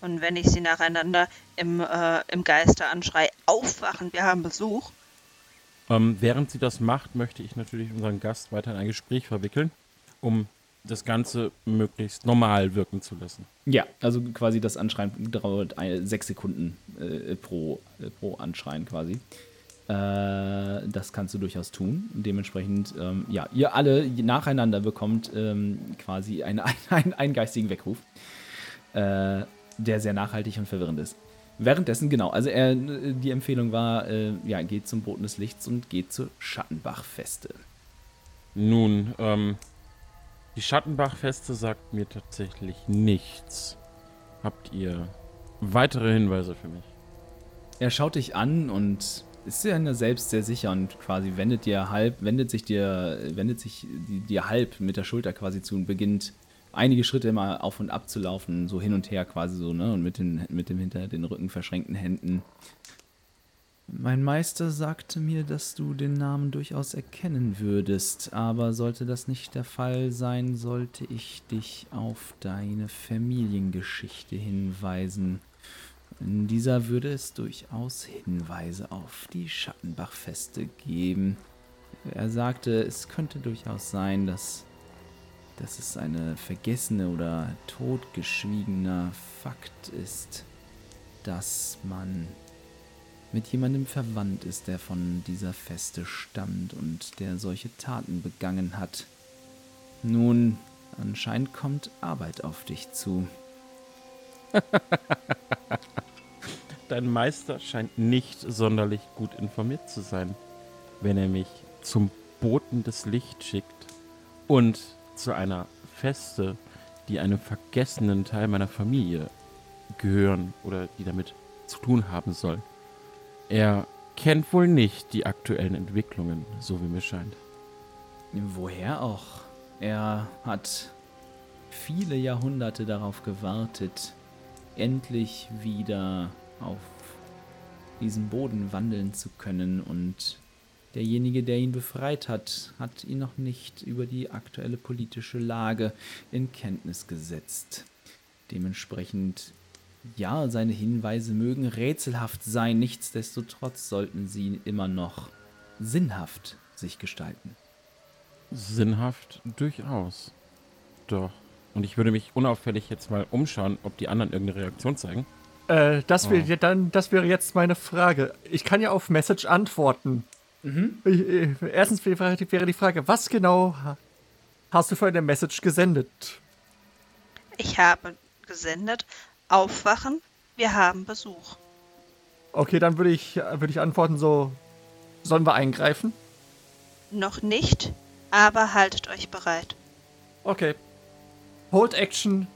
Speaker 6: Und wenn ich sie nacheinander im, äh, im Geiste anschreie, aufwachen, wir haben Besuch,
Speaker 4: Ähm, während sie das macht, möchte ich natürlich unseren Gast weiter in ein Gespräch verwickeln, um das Ganze möglichst normal wirken zu lassen.
Speaker 1: Ja, also quasi das Anschreien dauert sechs Sekunden äh, pro, äh, pro Anschreien quasi. Äh, das kannst du durchaus tun. Dementsprechend, ähm, ja, ihr alle nacheinander bekommt ähm, quasi eine, einen, einen geistigen Weckruf, äh, der sehr nachhaltig und verwirrend ist. Währenddessen, genau, also er, die Empfehlung war, äh, ja, geht zum Boten des Lichts und geht zur Schattenbachfeste.
Speaker 4: Nun, ähm, die Schattenbachfeste sagt mir tatsächlich nichts. Habt ihr weitere Hinweise für mich?
Speaker 1: Er schaut dich an und ist ja selbst sehr sicher und quasi wendet dir halb, wendet sich dir, wendet sich dir halb mit der Schulter quasi zu und beginnt einige Schritte immer auf und ab zu laufen, so hin und her quasi so, ne? Und mit, den, mit dem hinter den Rücken verschränkten Händen. Mein Meister sagte mir, dass du den Namen durchaus erkennen würdest, aber sollte das nicht der Fall sein, sollte ich dich auf deine Familiengeschichte hinweisen. In dieser würde es durchaus Hinweise auf die Schattenbachfeste geben. Er sagte, es könnte durchaus sein, dass, dass es eine vergessene oder totgeschwiegener Fakt ist, dass man mit jemandem verwandt ist, der von dieser Feste stammt und der solche Taten begangen hat. Nun, anscheinend kommt Arbeit auf dich zu.
Speaker 4: dein Meister scheint nicht sonderlich gut informiert zu sein, wenn er mich zum Boten des Lichts schickt und zu einer Feste, die einem vergessenen Teil meiner Familie gehören oder die damit zu tun haben soll. Er kennt wohl nicht die aktuellen Entwicklungen, so wie mir scheint.
Speaker 1: Woher auch? Er hat viele Jahrhunderte darauf gewartet, endlich wieder auf diesem Boden wandeln zu können und derjenige, der ihn befreit hat, hat ihn noch nicht über die aktuelle politische Lage in Kenntnis gesetzt. Dementsprechend, ja, seine Hinweise mögen rätselhaft sein, nichtsdestotrotz sollten sie immer noch sinnhaft sich gestalten.
Speaker 4: Sinnhaft durchaus. Doch. Und ich würde mich unauffällig jetzt mal umschauen, ob die anderen irgendeine Reaktion zeigen.
Speaker 3: Äh, das,
Speaker 4: Oh.
Speaker 3: wäre dann, das wäre jetzt meine Frage. Ich kann ja auf Message antworten.
Speaker 1: Mhm.
Speaker 3: Ich, äh, erstens wäre die- Frage, was genau ha- hast du für eine Message gesendet?
Speaker 6: Ich habe gesendet, aufwachen, wir haben Besuch.
Speaker 3: Okay, dann würde ich, würde ich antworten so, sollen wir eingreifen?
Speaker 6: Noch nicht, aber haltet euch bereit.
Speaker 3: Okay. Hold Action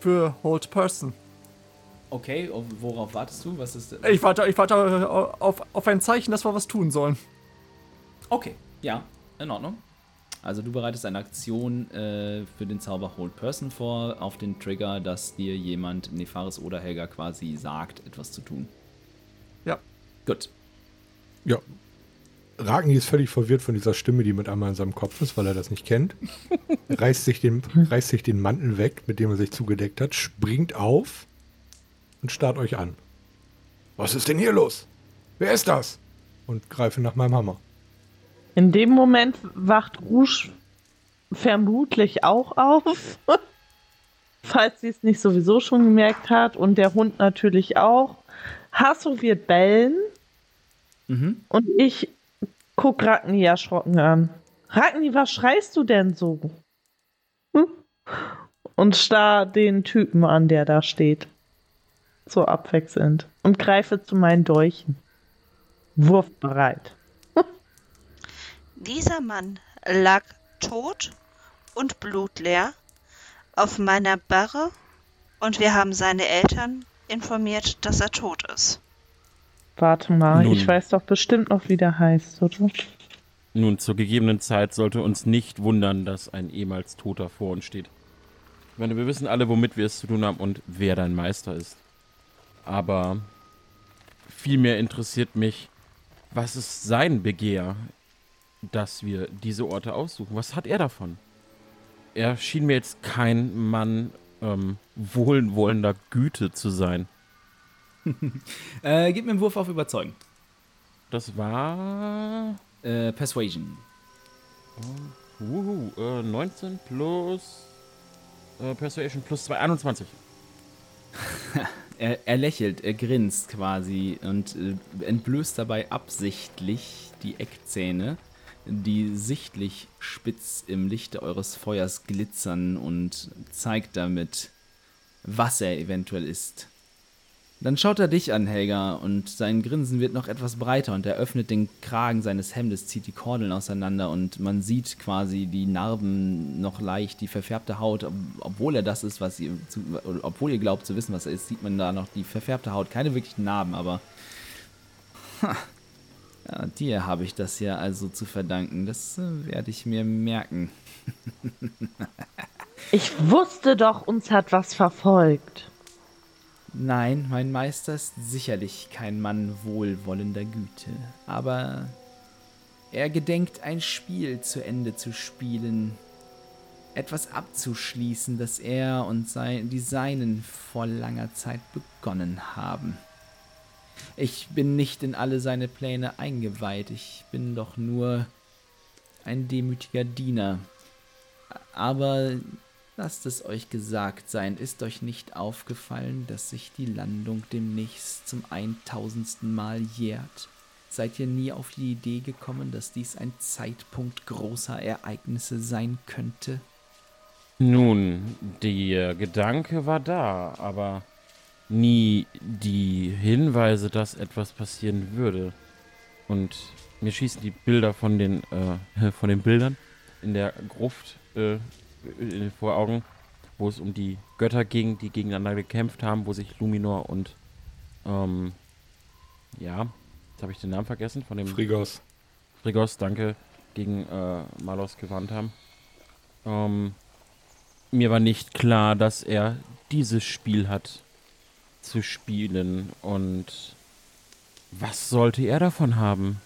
Speaker 3: für Hold Person.
Speaker 1: Okay, auf- worauf wartest du? Was ist.
Speaker 3: Ich warte, ich warte auf, auf ein Zeichen, dass wir was tun sollen.
Speaker 1: Okay, ja, in Ordnung. Also du bereitest eine Aktion äh, für den Zauber Hold Person vor, auf den Trigger, dass dir jemand, Nefaris oder Helga quasi sagt, etwas zu tun.
Speaker 3: Ja.
Speaker 1: Gut.
Speaker 2: Ja. Ragni ist völlig verwirrt von dieser Stimme, die mit einmal in seinem Kopf ist, weil er das nicht kennt. reißt, sich den, reißt sich den Mantel weg, mit dem er sich zugedeckt hat, springt auf und starrt euch an. Was ist denn hier los? Wer ist das? Und greife nach meinem Hammer.
Speaker 5: In dem Moment wacht Rouge vermutlich auch auf. Falls sie es nicht sowieso schon gemerkt hat. Und der Hund natürlich auch. Hasso wird bellen.
Speaker 1: Mhm.
Speaker 5: Und ich guck Ragni erschrocken an. Ragni, was schreist du denn so? Hm? Und starr den Typen an, der da steht. So abwechselnd. Und greife zu meinen Dolchen. Wurfbereit.
Speaker 6: Dieser Mann lag tot und blutleer auf meiner Barre und wir haben seine Eltern informiert, dass er tot ist.
Speaker 5: Warte mal,
Speaker 4: Nun.
Speaker 5: ich weiß doch bestimmt noch, wie der heißt, oder?
Speaker 4: Nun, zur gegebenen Zeit sollte uns nicht wundern, dass ein ehemals Toter vor uns steht. Ich meine, wir wissen alle, womit wir es zu tun haben und wer dein Meister ist. Aber vielmehr interessiert mich, was ist sein Begehr, dass wir diese Orte aussuchen? Was hat er davon? Er schien mir jetzt kein Mann ähm, wohlwollender Güte zu sein.
Speaker 1: Äh, gib mir einen Wurf auf Überzeugen.
Speaker 4: Das war
Speaker 1: Äh, Persuasion.
Speaker 4: Wuhu, äh, 19 plus äh, Persuasion plus 2, 21.
Speaker 1: Er, er lächelt, er grinst quasi und äh, entblößt dabei absichtlich die Eckzähne, die sichtlich spitz im Lichte eures Feuers glitzern und zeigt damit, was er eventuell ist. Dann schaut er dich an, Helga, und sein Grinsen wird noch etwas breiter und er öffnet den Kragen seines Hemdes, zieht die Kordeln auseinander und man sieht quasi die Narben noch leicht, die verfärbte Haut, ob- obwohl er das ist, was ihr, obwohl ihr glaubt zu wissen, was er ist, sieht man da noch die verfärbte Haut, keine wirklichen Narben, aber ha, ja, dir habe ich das ja also zu verdanken, das äh, werde ich mir merken.
Speaker 5: Ich wusste doch, uns hat was verfolgt.
Speaker 1: Nein, mein Meister ist sicherlich kein Mann wohlwollender Güte, aber er gedenkt ein Spiel zu Ende zu spielen, etwas abzuschließen, das er und sein, die Seinen vor langer Zeit begonnen haben. Ich bin nicht in alle seine Pläne eingeweiht, ich bin doch nur ein demütiger Diener. Aber Lasst es euch gesagt sein, ist euch nicht aufgefallen, dass sich die Landung demnächst zum eintausendsten Mal jährt? Seid ihr nie auf die Idee gekommen, dass dies ein Zeitpunkt großer Ereignisse sein könnte?
Speaker 4: Nun, der Gedanke war da, aber nie die Hinweise, dass etwas passieren würde. Und mir schießen die Bilder von den, äh, von den Bildern in der Gruft äh, in den Voraugen, wo es um die Götter ging, die gegeneinander gekämpft haben, wo sich Luminor und ähm, ja, jetzt habe ich den Namen vergessen von dem
Speaker 2: Frigos.
Speaker 4: Frigos, danke, gegen äh, Malos gewandt haben. Ähm, mir war nicht klar, dass er dieses Spiel hat zu spielen und was sollte er davon haben,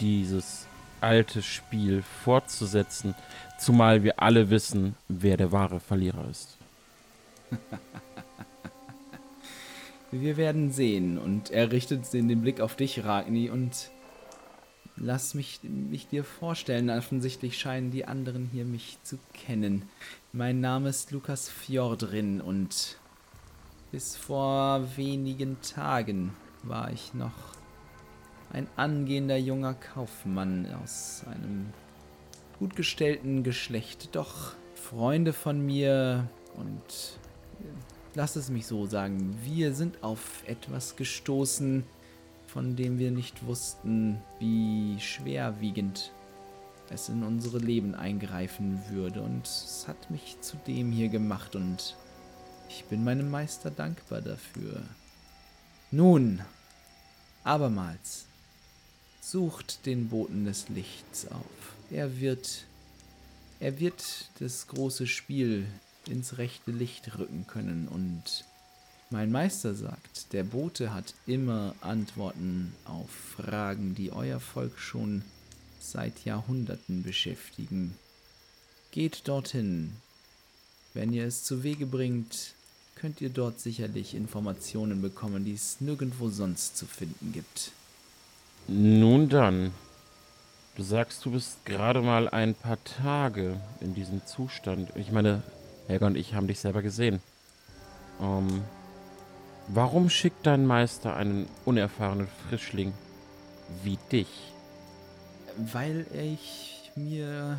Speaker 4: dieses alte Spiel fortzusetzen, zumal wir alle wissen, wer der wahre Verlierer ist.
Speaker 1: Wir werden sehen. Und er richtet den Blick auf dich, Ragni, und lass mich, mich dir vorstellen. Offensichtlich scheinen die anderen hier mich zu kennen. Mein Name ist Lukas Fjordrin und bis vor wenigen Tagen war ich noch ein angehender junger Kaufmann aus einem gut gestellten Geschlecht. Doch Freunde von mir und lass es mich so sagen, wir sind auf etwas gestoßen, von dem wir nicht wussten, wie schwerwiegend es in unsere Leben eingreifen würde. Und es hat mich zu dem hier gemacht und ich bin meinem Meister dankbar dafür. Nun, abermals, sucht den Boten des Lichts auf. Er wird, er wird das große Spiel ins rechte Licht rücken können und mein Meister sagt, der Bote hat immer Antworten auf Fragen, die euer Volk schon seit Jahrhunderten beschäftigen. Geht dorthin. Wenn ihr es zu Wege bringt, könnt ihr dort sicherlich Informationen bekommen, die es nirgendwo sonst zu finden gibt.
Speaker 4: Nun dann. Du sagst, du bist gerade mal ein paar Tage in diesem Zustand. Ich meine, Helga und ich haben dich selber gesehen. Ähm, warum schickt dein Meister einen unerfahrenen Frischling wie dich?
Speaker 1: Weil ich mir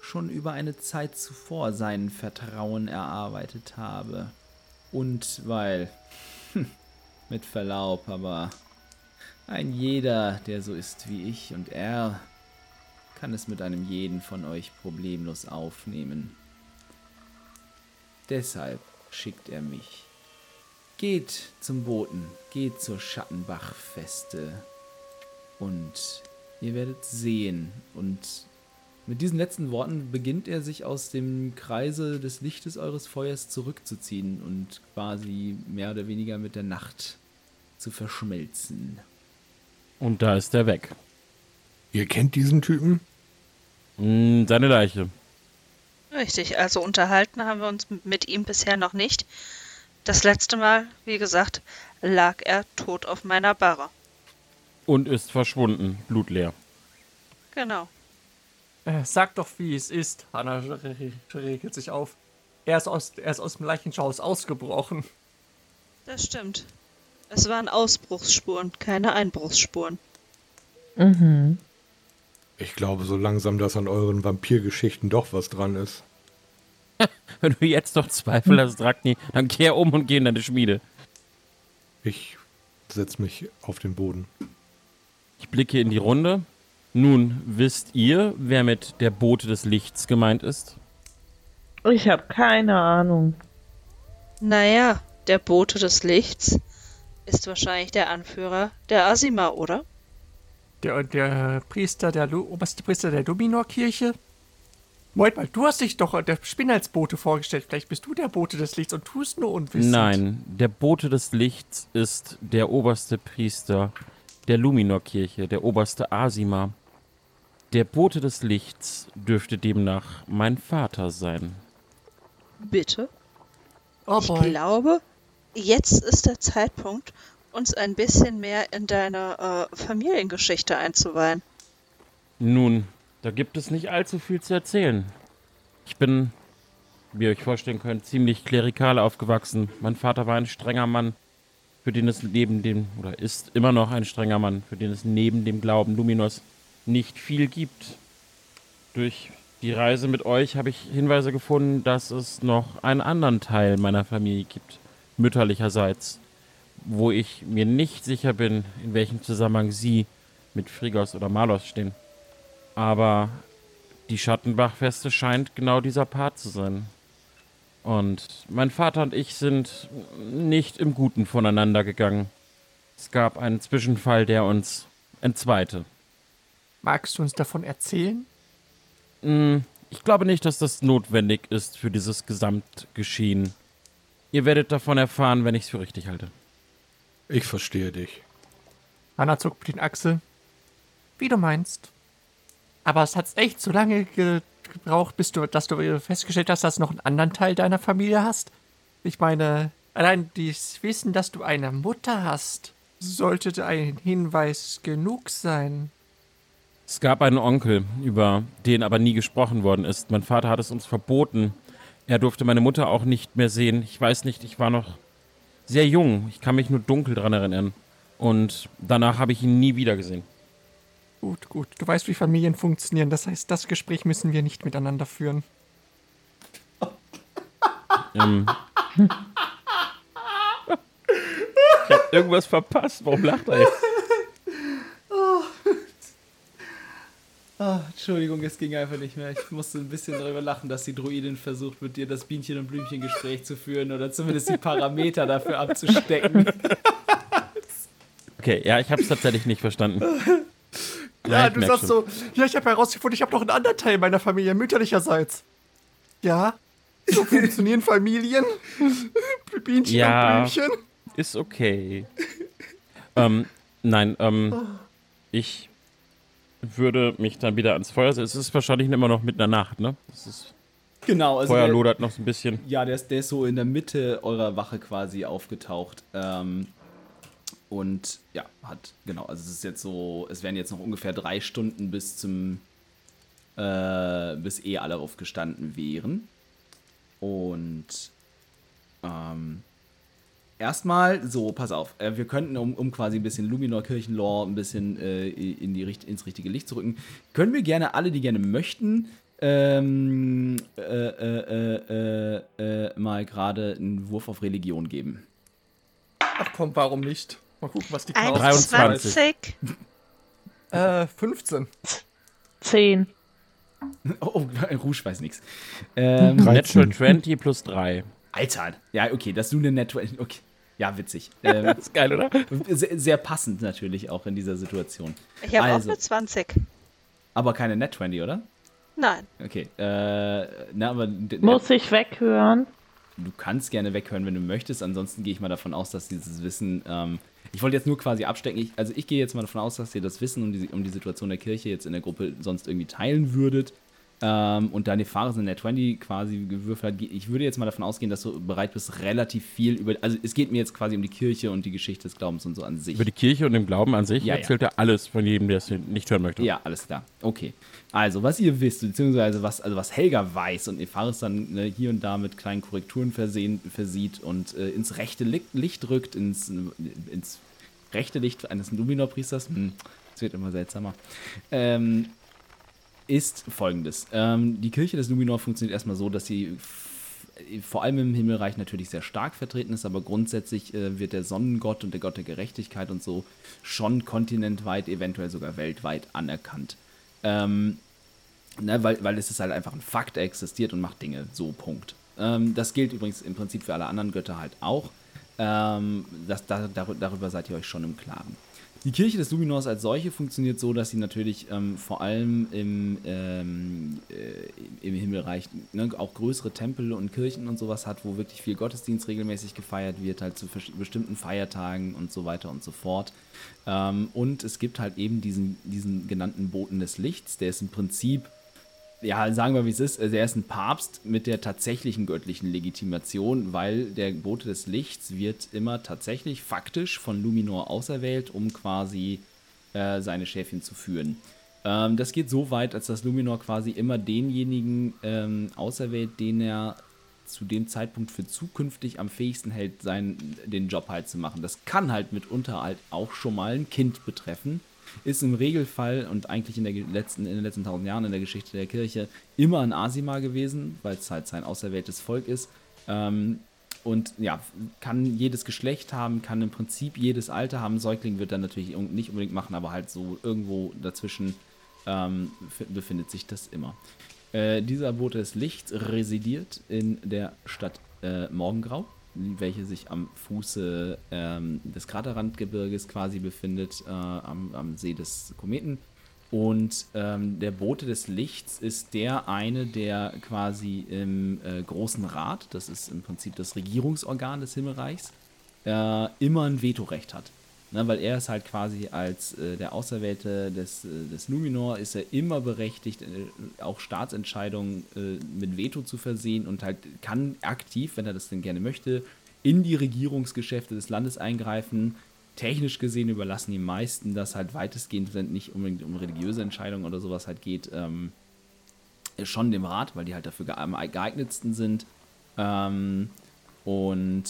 Speaker 1: schon über eine Zeit zuvor sein Vertrauen erarbeitet habe. Und weil, hm, mit Verlaub, aber ein jeder, der so ist wie ich und er, kann es mit einem jeden von euch problemlos aufnehmen. Deshalb schickt er mich. Geht zum Boten, geht zur Schattenbach-Feste und ihr werdet sehen. Und mit diesen letzten Worten beginnt er sich aus dem Kreise des Lichtes eures Feuers zurückzuziehen und quasi mehr oder weniger mit der Nacht zu verschmelzen.
Speaker 4: Und da ist er weg.
Speaker 2: Ihr kennt diesen Typen?
Speaker 4: Hm, seine Leiche.
Speaker 6: Richtig, also unterhalten haben wir uns mit ihm bisher noch nicht. Das letzte Mal, wie gesagt, lag er tot auf meiner Barre.
Speaker 4: Und ist verschwunden, blutleer.
Speaker 6: Genau.
Speaker 3: Äh, sag doch, wie es ist. Hanna re- regelt sich auf. Er ist aus, er ist aus dem Leichenschaus ausgebrochen.
Speaker 6: Das stimmt. Es waren Ausbruchsspuren, keine Einbruchsspuren.
Speaker 5: Mhm.
Speaker 2: Ich glaube so langsam, dass an euren Vampirgeschichten doch was dran ist.
Speaker 4: Wenn du jetzt noch Zweifel hast, Ragni, dann kehr um und geh in deine Schmiede.
Speaker 2: Ich setze mich auf den Boden.
Speaker 4: Ich blicke in die Runde. Nun, wisst ihr, wer mit der Bote des Lichts gemeint ist?
Speaker 5: Ich habe keine Ahnung.
Speaker 6: Naja, der Bote des Lichts ist wahrscheinlich der Anführer der Asima, oder?
Speaker 3: Der, der Priester, der oberste Priester der Dominor-Kirche. Moment mal, du hast dich doch der Spinne als Bote vorgestellt. Vielleicht bist du der Bote des Lichts und tust nur unwissend.
Speaker 4: Nein, der Bote des Lichts ist der oberste Priester der Luminor-Kirche, der oberste Asima. Der Bote des Lichts dürfte demnach mein Vater sein.
Speaker 6: Bitte?
Speaker 3: Oh
Speaker 6: Ich glaube, jetzt ist der Zeitpunkt, uns ein bisschen mehr in deine äh, Familiengeschichte einzuweihen.
Speaker 4: Nun, da gibt es nicht allzu viel zu erzählen. Ich bin, wie ihr euch vorstellen könnt, ziemlich klerikal aufgewachsen. Mein Vater war ein strenger Mann, für den es neben dem, oder ist immer noch ein strenger Mann, für den es neben dem Glauben Luminos nicht viel gibt. Durch die Reise mit euch habe ich Hinweise gefunden, dass es noch einen anderen Teil meiner Familie gibt, mütterlicherseits, wo ich mir nicht sicher bin, in welchem Zusammenhang sie mit Frigos oder Malos stehen. Aber die Schattenbachfeste scheint genau dieser Part zu sein. Und mein Vater und ich sind nicht im Guten voneinander gegangen. Es gab einen Zwischenfall, der uns entzweite.
Speaker 3: Magst du uns davon erzählen?
Speaker 4: Hm, Ich glaube nicht, dass das notwendig ist für dieses Gesamtgeschehen. Ihr werdet davon erfahren, wenn ich es für richtig halte.
Speaker 2: Ich verstehe dich.
Speaker 3: Anna zuckt mit den Achseln. Wie du meinst. Aber es hat echt so lange ge gebraucht, bis du, dass du festgestellt hast, dass du noch einen anderen Teil deiner Familie hast. Ich meine, allein dieses Wissen, dass du eine Mutter hast, sollte ein Hinweis genug sein.
Speaker 4: Es gab einen Onkel, über den aber nie gesprochen worden ist. Mein Vater hat es uns verboten. Er durfte meine Mutter auch nicht mehr sehen. Ich weiß nicht, ich war noch sehr jung. Ich kann mich nur dunkel daran erinnern. Und danach habe ich ihn nie wieder gesehen.
Speaker 3: Gut, gut. Du weißt, wie Familien funktionieren. Das heißt, das Gespräch müssen wir nicht miteinander führen.
Speaker 4: Ähm. ich habe irgendwas verpasst. Warum lacht er jetzt?
Speaker 1: Ah, Entschuldigung, es ging einfach nicht mehr. Ich musste ein bisschen darüber lachen, dass die Druidin versucht, mit dir das Bienchen- und Blümchen-Gespräch zu führen oder zumindest die Parameter dafür abzustecken.
Speaker 4: Okay, ja, ich habe es tatsächlich nicht verstanden.
Speaker 3: Ja,
Speaker 4: ich
Speaker 3: du sagst
Speaker 4: schon.
Speaker 3: so, ja, ich habe herausgefunden, ich habe noch einen anderen Teil meiner Familie, mütterlicherseits. Ja, so funktionieren Familien. Bienchen
Speaker 4: Ja.
Speaker 3: und Blümchen.
Speaker 4: Ist okay. ähm, nein, ähm, ich würde mich dann wieder ans Feuer setzen. Es ist wahrscheinlich immer noch mitten in der Nacht, ne? Das ist,
Speaker 1: genau, also
Speaker 4: Feuer
Speaker 1: der,
Speaker 4: lodert noch so ein bisschen.
Speaker 1: ja, der ist, der ist so in der Mitte eurer Wache quasi aufgetaucht. Ähm, und ja, hat, genau, also es ist jetzt so, es wären jetzt noch ungefähr drei Stunden bis zum, äh, bis eh alle aufgestanden wären. Und ähm, erstmal, so, pass auf, äh, wir könnten, um, um quasi ein bisschen Luminor-Kirchenlore ein bisschen äh, in die, richt- ins richtige Licht zu rücken, können wir gerne alle, die gerne möchten, ähm, äh, äh, äh, äh, äh, mal gerade einen Wurf auf Religion geben.
Speaker 3: Ach komm, warum nicht? Mal gucken, was die Chaos
Speaker 6: 21.
Speaker 3: Äh, 15.
Speaker 5: Zehn.
Speaker 1: Oh, oh Rouge weiß nichts. Ähm,
Speaker 2: 13.
Speaker 4: Natural 20 plus 3.
Speaker 1: Alter, ja, okay, dass du eine Network. Okay. Ja, witzig. Ähm,
Speaker 4: Das ist geil, oder?
Speaker 1: sehr, sehr passend natürlich auch in dieser Situation.
Speaker 6: Ich habe
Speaker 1: Also.
Speaker 6: auch eine 20.
Speaker 1: Aber keine Net 20, oder?
Speaker 6: Nein.
Speaker 1: Okay. Äh, na, aber
Speaker 5: Muss ich weghören?
Speaker 1: du kannst gerne weghören, wenn du möchtest. Ansonsten gehe ich mal davon aus, dass dieses Wissen. Ähm, ich wollte jetzt nur quasi abstecken. Ich, also ich gehe jetzt mal davon aus, dass ihr das Wissen um die, um die Situation der Kirche jetzt in der Gruppe sonst irgendwie teilen würdet. Ähm, und da Nefaris in der 20 quasi gewürfelt hat, ich würde jetzt mal davon ausgehen, dass du bereit bist, relativ viel über. Also es geht mir jetzt quasi um die Kirche und die Geschichte des Glaubens und so an sich.
Speaker 4: Über die Kirche und den Glauben an sich
Speaker 1: Ja, ja.
Speaker 4: erzählt er alles von jedem, der es nicht hören möchte.
Speaker 1: Ja, alles klar. Okay. Also, was ihr wisst, beziehungsweise was, also was Helga weiß und Nefaris dann ne, hier und da mit kleinen Korrekturen versehen, versieht und äh, ins rechte Licht, Licht rückt, ins, ins rechte Licht eines Luminor-Priesters, hm, das wird immer seltsamer, ähm, ist folgendes. Ähm, die Kirche des Luminor funktioniert erstmal so, dass sie vor allem im Himmelreich natürlich sehr stark vertreten ist, aber grundsätzlich äh, wird der Sonnengott und der Gott der Gerechtigkeit und so schon kontinentweit, eventuell sogar weltweit anerkannt. Ähm, ne, weil, weil es ist halt einfach ein Fakt, er existiert und macht Dinge, so Punkt. Ähm, das gilt übrigens im Prinzip für alle anderen Götter halt auch. Ähm, das, da, dar- darüber seid ihr euch schon im Klaren. Die Kirche des Luminors als solche funktioniert so, dass sie natürlich ähm, vor allem im, ähm, äh, im Himmelreich ne, auch größere Tempel und Kirchen und sowas hat, wo wirklich viel Gottesdienst regelmäßig gefeiert wird, halt zu bestimmten Feiertagen und so weiter und so fort. Ähm, und es gibt halt eben diesen, diesen genannten Boten des Lichts, der ist im Prinzip ja, sagen wir, wie es ist. Also er ist ein Papst mit der tatsächlichen göttlichen Legitimation, weil der Bote des Lichts wird immer tatsächlich faktisch von Luminor auserwählt, um quasi äh, seine Schäfchen zu führen. Ähm, das geht so weit, als dass Luminor quasi immer denjenigen ähm, auserwählt, den er zu dem Zeitpunkt für zukünftig am fähigsten hält, seinen, den Job halt zu machen. Das kann halt mitunter halt auch schon mal ein Kind betreffen ist im Regelfall und eigentlich in, der letzten, in den letzten tausend Jahren in der Geschichte der Kirche immer ein Asima gewesen, weil es halt sein auserwähltes Volk ist. Ähm, und ja, kann jedes Geschlecht haben, kann im Prinzip jedes Alter haben. Säugling wird dann natürlich nicht unbedingt machen, aber halt so irgendwo dazwischen ähm, befindet sich das immer. Äh, dieser Bote des Lichts residiert in der Stadt äh, Morgengrau, welche sich am Fuße ähm, des Kraterrandgebirges quasi befindet, äh, am, am, See des Kometen. Und ähm, der Bote des Lichts ist der eine, der quasi im äh, Großen Rat, das ist im Prinzip das Regierungsorgan des Himmelreichs, äh, immer ein Vetorecht hat. Ne, weil er ist halt quasi als äh, der Auserwählte des, äh, des Numenor, ist er immer berechtigt, äh, auch Staatsentscheidungen äh, mit Veto zu versehen und halt kann aktiv, wenn er das denn gerne möchte, in die Regierungsgeschäfte des Landes eingreifen. Technisch gesehen überlassen die meisten das halt weitestgehend, wenn nicht unbedingt um religiöse Entscheidungen oder sowas halt geht, ähm, schon dem Rat, weil die halt dafür am geeignetsten sind. Ähm, und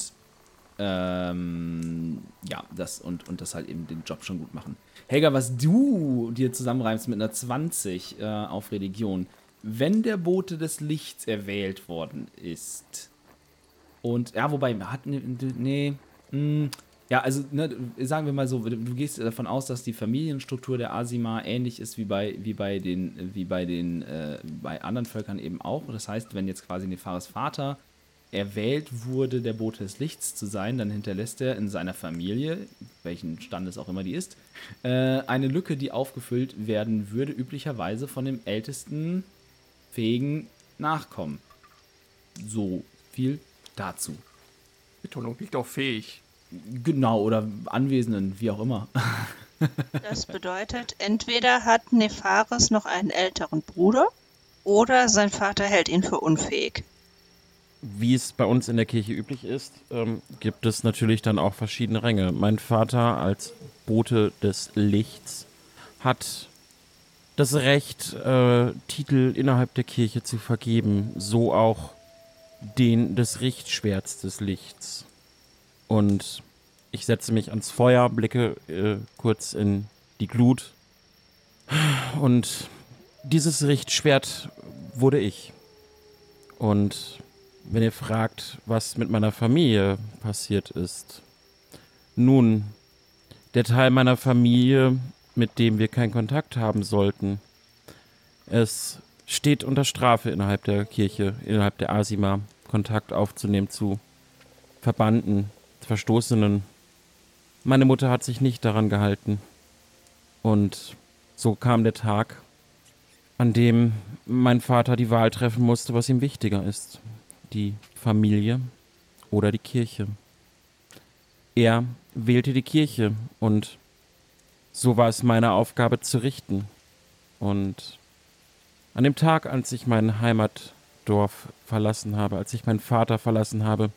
Speaker 1: ähm, ja, das und, und das halt eben den Job schon gut machen. Helga, was du dir zusammenreimst mit einer 20 äh, auf Religion, wenn der Bote des Lichts erwählt worden ist. Und ja, wobei, hat. Nee, nee mh, hm, ja, also ne, sagen wir mal so, du gehst davon aus, dass die Familienstruktur der Asima ähnlich ist wie bei, wie bei den, wie bei den, äh, bei anderen Völkern eben auch. Das heißt, wenn jetzt quasi Nefares Vater erwählt wurde, der Bote des Lichts zu sein, dann hinterlässt er in seiner Familie, welchen Standes auch immer die ist, äh, eine Lücke, die aufgefüllt werden würde, üblicherweise von dem ältesten fähigen Nachkommen. So viel dazu.
Speaker 3: Betonung liegt auf fähig.
Speaker 1: Genau, oder Anwesenden, wie auch immer.
Speaker 6: Das bedeutet, entweder hat Nefaris noch einen älteren Bruder oder sein Vater hält ihn für unfähig
Speaker 4: wie es bei uns in der Kirche üblich ist, ähm, gibt es natürlich dann auch verschiedene Ränge. Mein Vater als Bote des Lichts hat das Recht, äh, Titel innerhalb der Kirche zu vergeben, so auch den des Richtschwerts des Lichts. Und ich setze mich ans Feuer, blicke äh, kurz in die Glut und dieses Richtschwert wurde ich. Und wenn ihr fragt, was mit meiner Familie passiert ist. Nun, der Teil meiner Familie, mit dem wir keinen Kontakt haben sollten, es steht unter Strafe innerhalb der Kirche, innerhalb der Asima, Kontakt aufzunehmen zu Verbannten, Verstoßenen. Meine Mutter hat sich nicht daran gehalten. Und so kam der Tag, an dem mein Vater die Wahl treffen musste, was ihm wichtiger ist die Familie oder die Kirche. Er wählte die Kirche und so war es meine Aufgabe zu richten. Und an dem Tag, als ich mein Heimatdorf verlassen habe, als ich meinen Vater verlassen habe,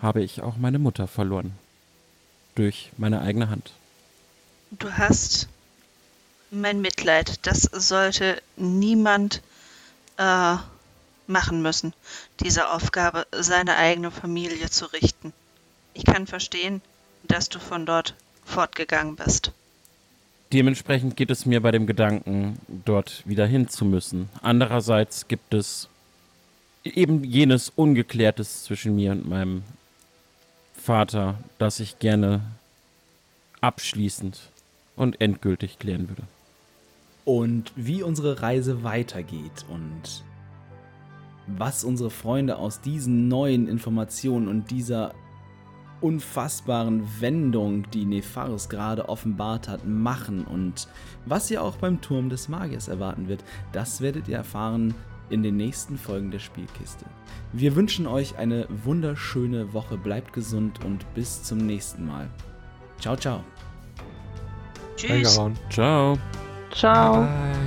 Speaker 4: habe ich auch meine Mutter verloren. Durch meine eigene Hand.
Speaker 6: Du hast mein Mitleid. Das sollte niemand äh, machen müssen, diese Aufgabe, seine eigene Familie zu richten. Ich kann verstehen, dass du von dort fortgegangen bist.
Speaker 4: Dementsprechend geht es mir bei dem Gedanken, dort wieder hin zu müssen. Andererseits gibt es eben jenes Ungeklärtes zwischen mir und meinem Vater, das ich gerne abschließend und endgültig klären würde.
Speaker 1: Und wie unsere Reise weitergeht und was unsere Freunde aus diesen neuen Informationen und dieser unfassbaren Wendung, die Nefaris gerade offenbart hat, machen und was ihr auch beim Turm des Magiers erwarten wird, das werdet ihr erfahren in den nächsten Folgen der Spielkiste. Wir wünschen euch eine wunderschöne Woche, bleibt gesund und bis zum nächsten Mal. Ciao, ciao.
Speaker 6: Tschüss.
Speaker 4: Ciao.
Speaker 5: Ciao. Bye.